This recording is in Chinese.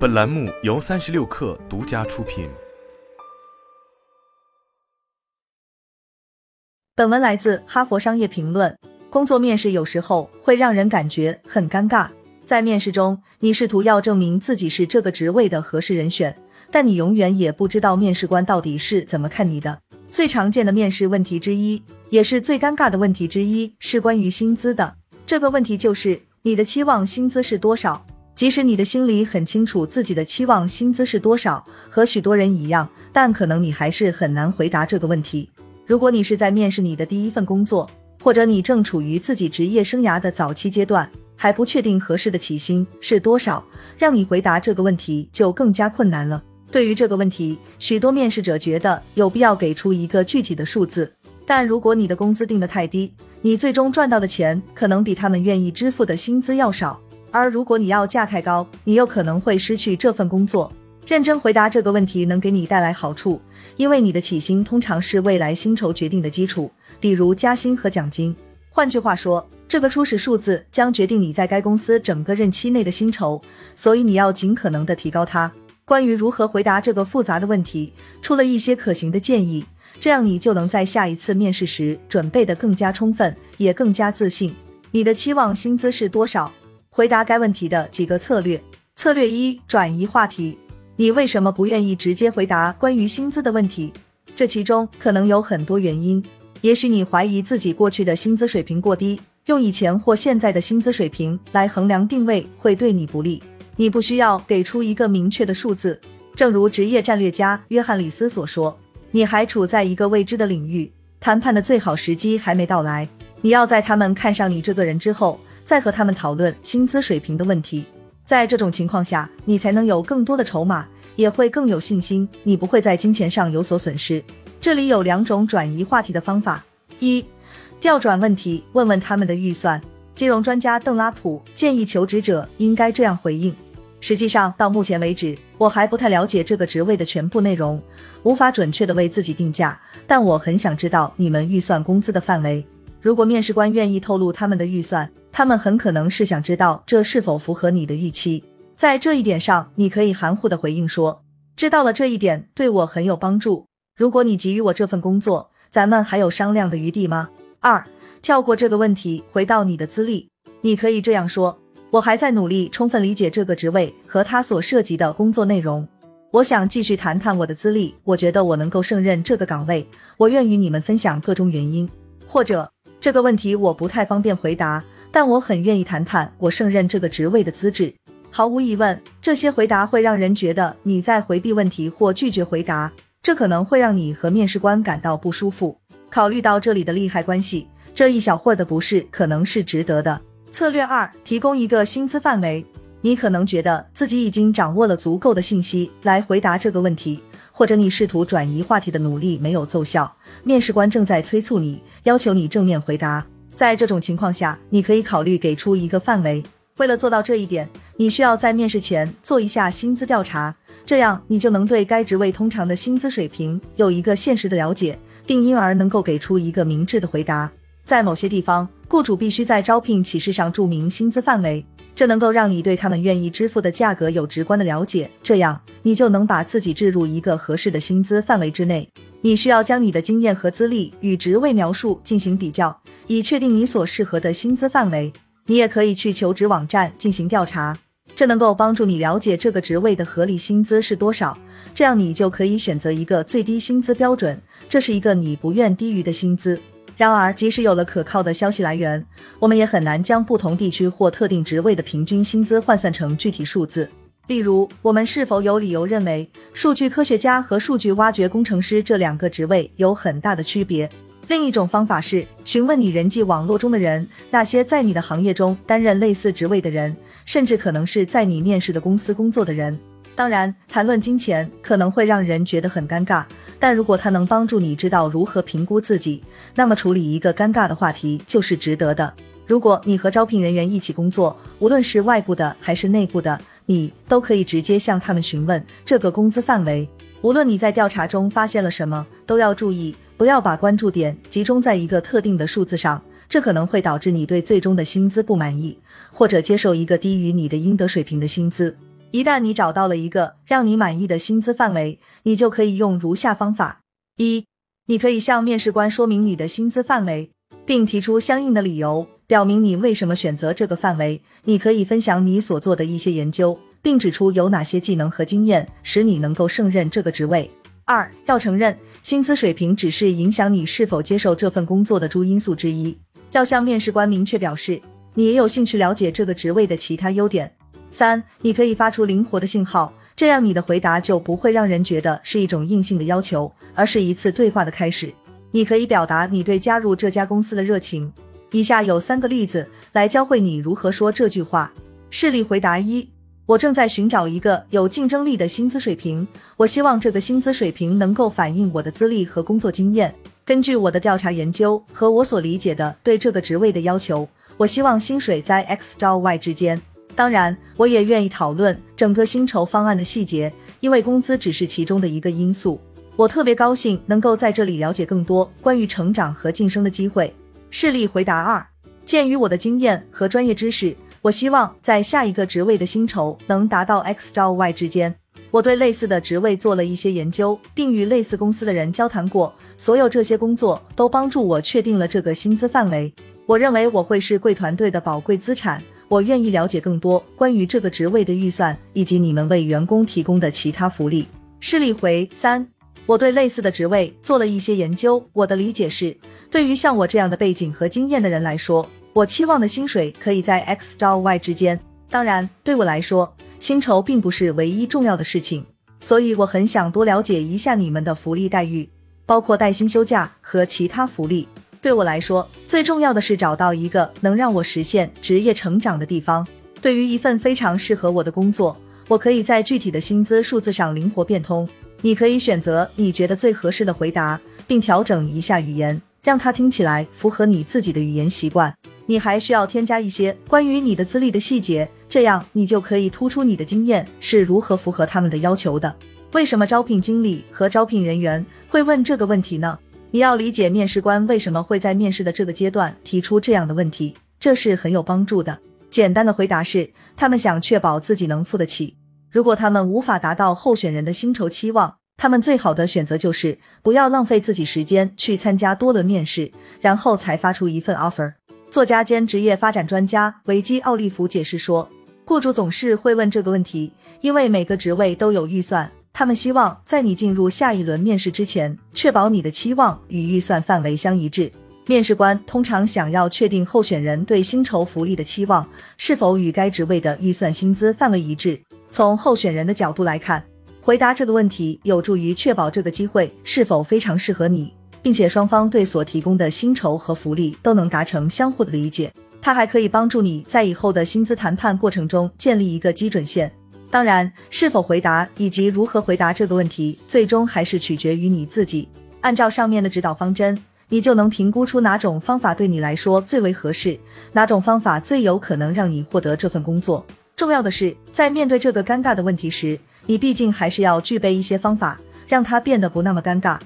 本栏目由三十六氪独家出品。本文来自《哈佛商业评论》。工作面试有时候会让人感觉很尴尬。在面试中，你试图要证明自己是这个职位的合适人选，但你永远也不知道面试官到底是怎么看你的。最常见的面试问题之一，也是最尴尬的问题之一，是关于薪资的。这个问题就是你的期望薪资是多少？即使你的心里很清楚自己的期望薪资是多少，和许多人一样，但可能你还是很难回答这个问题。如果你是在面试你的第一份工作，或者你正处于自己职业生涯的早期阶段，还不确定合适的起薪是多少，让你回答这个问题就更加困难了。对于这个问题，许多面试者觉得有必要给出一个具体的数字。但如果你的工资定得太低，你最终赚到的钱可能比他们愿意支付的薪资要少。而如果你要价太高，你又可能会失去这份工作。认真回答这个问题能给你带来好处，因为你的起薪通常是未来薪酬决定的基础。比如加薪和奖金，换句话说，这个初始数字将决定你在该公司整个任期内的薪酬，所以你要尽可能的提高它。关于如何回答这个复杂的问题，出了一些可行的建议，这样你就能在下一次面试时准备的更加充分，也更加自信。你的期望薪资是多少？回答该问题的几个策略：策略一，转移话题。你为什么不愿意直接回答关于薪资的问题？这其中可能有很多原因。也许你怀疑自己过去的薪资水平过低，用以前或现在的薪资水平来衡量定位会对你不利。你不需要给出一个明确的数字，正如职业战略家约翰里斯所说，你还处在一个未知的领域，谈判的最好时机还没到来。你要在他们看上你这个人之后，再和他们讨论薪资水平的问题。在这种情况下，你才能有更多的筹码，也会更有信心，你不会在金钱上有所损失。这里有两种转移话题的方法：一、调转问题，问问他们的预算。金融专家邓拉普建议求职者应该这样回应：实际上，到目前为止，我还不太了解这个职位的全部内容，无法准确的为自己定价。但我很想知道你们预算工资的范围。如果面试官愿意透露他们的预算，他们很可能是想知道这是否符合你的预期。在这一点上，你可以含糊的回应说：“知道了这一点，对我很有帮助。”如果你给予我这份工作，咱们还有商量的余地吗？二，跳过这个问题，回到你的资历，你可以这样说：我还在努力充分理解这个职位和他所涉及的工作内容。我想继续谈谈我的资历，我觉得我能够胜任这个岗位。我愿与你们分享各种原因。或者这个问题我不太方便回答，但我很愿意谈谈我胜任这个职位的资质。毫无疑问，这些回答会让人觉得你在回避问题或拒绝回答。这可能会让你和面试官感到不舒服。考虑到这里的利害关系，这一小会的不适可能是值得的。策略二：提供一个薪资范围。你可能觉得自己已经掌握了足够的信息来回答这个问题，或者你试图转移话题的努力没有奏效，面试官正在催促你，要求你正面回答。在这种情况下，你可以考虑给出一个范围。为了做到这一点，你需要在面试前做一下薪资调查。这样，你就能对该职位通常的薪资水平有一个现实的了解，并因而能够给出一个明智的回答。在某些地方，雇主必须在招聘启事上注明薪资范围，这能够让你对他们愿意支付的价格有直观的了解。这样，你就能把自己置入一个合适的薪资范围之内。你需要将你的经验和资历与职位描述进行比较，以确定你所适合的薪资范围。你也可以去求职网站进行调查。这能够帮助你了解这个职位的合理薪资是多少，这样你就可以选择一个最低薪资标准，这是一个你不愿低于的薪资。然而，即使有了可靠的消息来源，我们也很难将不同地区或特定职位的平均薪资换算成具体数字。例如，我们是否有理由认为数据科学家和数据挖掘工程师这两个职位有很大的区别？另一种方法是询问你人际网络中的人，那些在你的行业中担任类似职位的人。甚至可能是在你面试的公司工作的人。当然，谈论金钱可能会让人觉得很尴尬，但如果它能帮助你知道如何评估自己，那么处理一个尴尬的话题就是值得的。如果你和招聘人员一起工作，无论是外部的还是内部的，你都可以直接向他们询问这个工资范围。无论你在调查中发现了什么，都要注意不要把关注点集中在一个特定的数字上。这可能会导致你对最终的薪资不满意，或者接受一个低于你的应得水平的薪资。一旦你找到了一个让你满意的薪资范围，你就可以用如下方法：一，你可以向面试官说明你的薪资范围，并提出相应的理由，表明你为什么选择这个范围。你可以分享你所做的一些研究，并指出有哪些技能和经验使你能够胜任这个职位。二，要承认薪资水平只是影响你是否接受这份工作的诸因素之一，要向面试官明确表示你也有兴趣了解这个职位的其他优点。三，你可以发出灵活的信号，这样你的回答就不会让人觉得是一种硬性的要求，而是一次对话的开始。你可以表达你对加入这家公司的热情。以下有三个例子来教会你如何说这句话。事例回答一：我正在寻找一个有竞争力的薪资水平，我希望这个薪资水平能够反映我的资历和工作经验。根据我的调查研究和我所理解的对这个职位的要求，我希望薪水在 X 到 Y 之间。当然，我也愿意讨论整个薪酬方案的细节，因为工资只是其中的一个因素。我特别高兴能够在这里了解更多关于成长和晋升的机会。事例回答二：鉴于我的经验和专业知识，我希望在下一个职位的薪酬能达到 X 到 Y 之间。我对类似的职位做了一些研究，并与类似公司的人交谈过。所有这些工作都帮助我确定了这个薪资范围。我认为我会是贵团队的宝贵资产。我愿意了解更多关于这个职位的预算以及你们为员工提供的其他福利。事例回三，我对类似的职位做了一些研究。我的理解是，对于像我这样的背景和经验的人来说，我期望的薪水可以在 X 到 Y 之间。当然，对我来说，薪酬并不是唯一重要的事情，所以我很想多了解一下你们的福利待遇，包括带薪休假和其他福利。对我来说，最重要的是找到一个能让我实现职业成长的地方。对于一份非常适合我的工作，我可以在具体的薪资数字上灵活变通。你可以选择你觉得最合适的回答，并调整一下语言，让它听起来符合你自己的语言习惯。你还需要添加一些关于你的资历的细节，这样你就可以突出你的经验是如何符合他们的要求的。为什么招聘经理和招聘人员会问这个问题呢？你要理解面试官为什么会在面试的这个阶段提出这样的问题，这是很有帮助的。简单的回答是，他们想确保自己能付得起。如果他们无法达到候选人的薪酬期望，他们最好的选择就是不要浪费自己时间去参加多轮面试，然后才发出一份 offer。作家兼职业发展专家维基·奥利弗解释说，雇主总是会问这个问题，因为每个职位都有预算。他们希望在你进入下一轮面试之前，确保你的期望与预算范围相一致。面试官通常想要确定候选人对薪酬福利的期望是否与该职位的预算薪资范围一致。从候选人的角度来看，回答这个问题有助于确保这个机会是否非常适合你，并且双方对所提供的薪酬和福利都能达成相互的理解。它还可以帮助你在以后的薪资谈判过程中建立一个基准线。当然，是否回答以及如何回答这个问题，最终还是取决于你自己。按照上面的指导方针，你就能评估出哪种方法对你来说最为合适，哪种方法最有可能让你获得这份工作。重要的是，在面对这个尴尬的问题时，你毕竟还是要具备一些方法，让它变得不那么尴尬。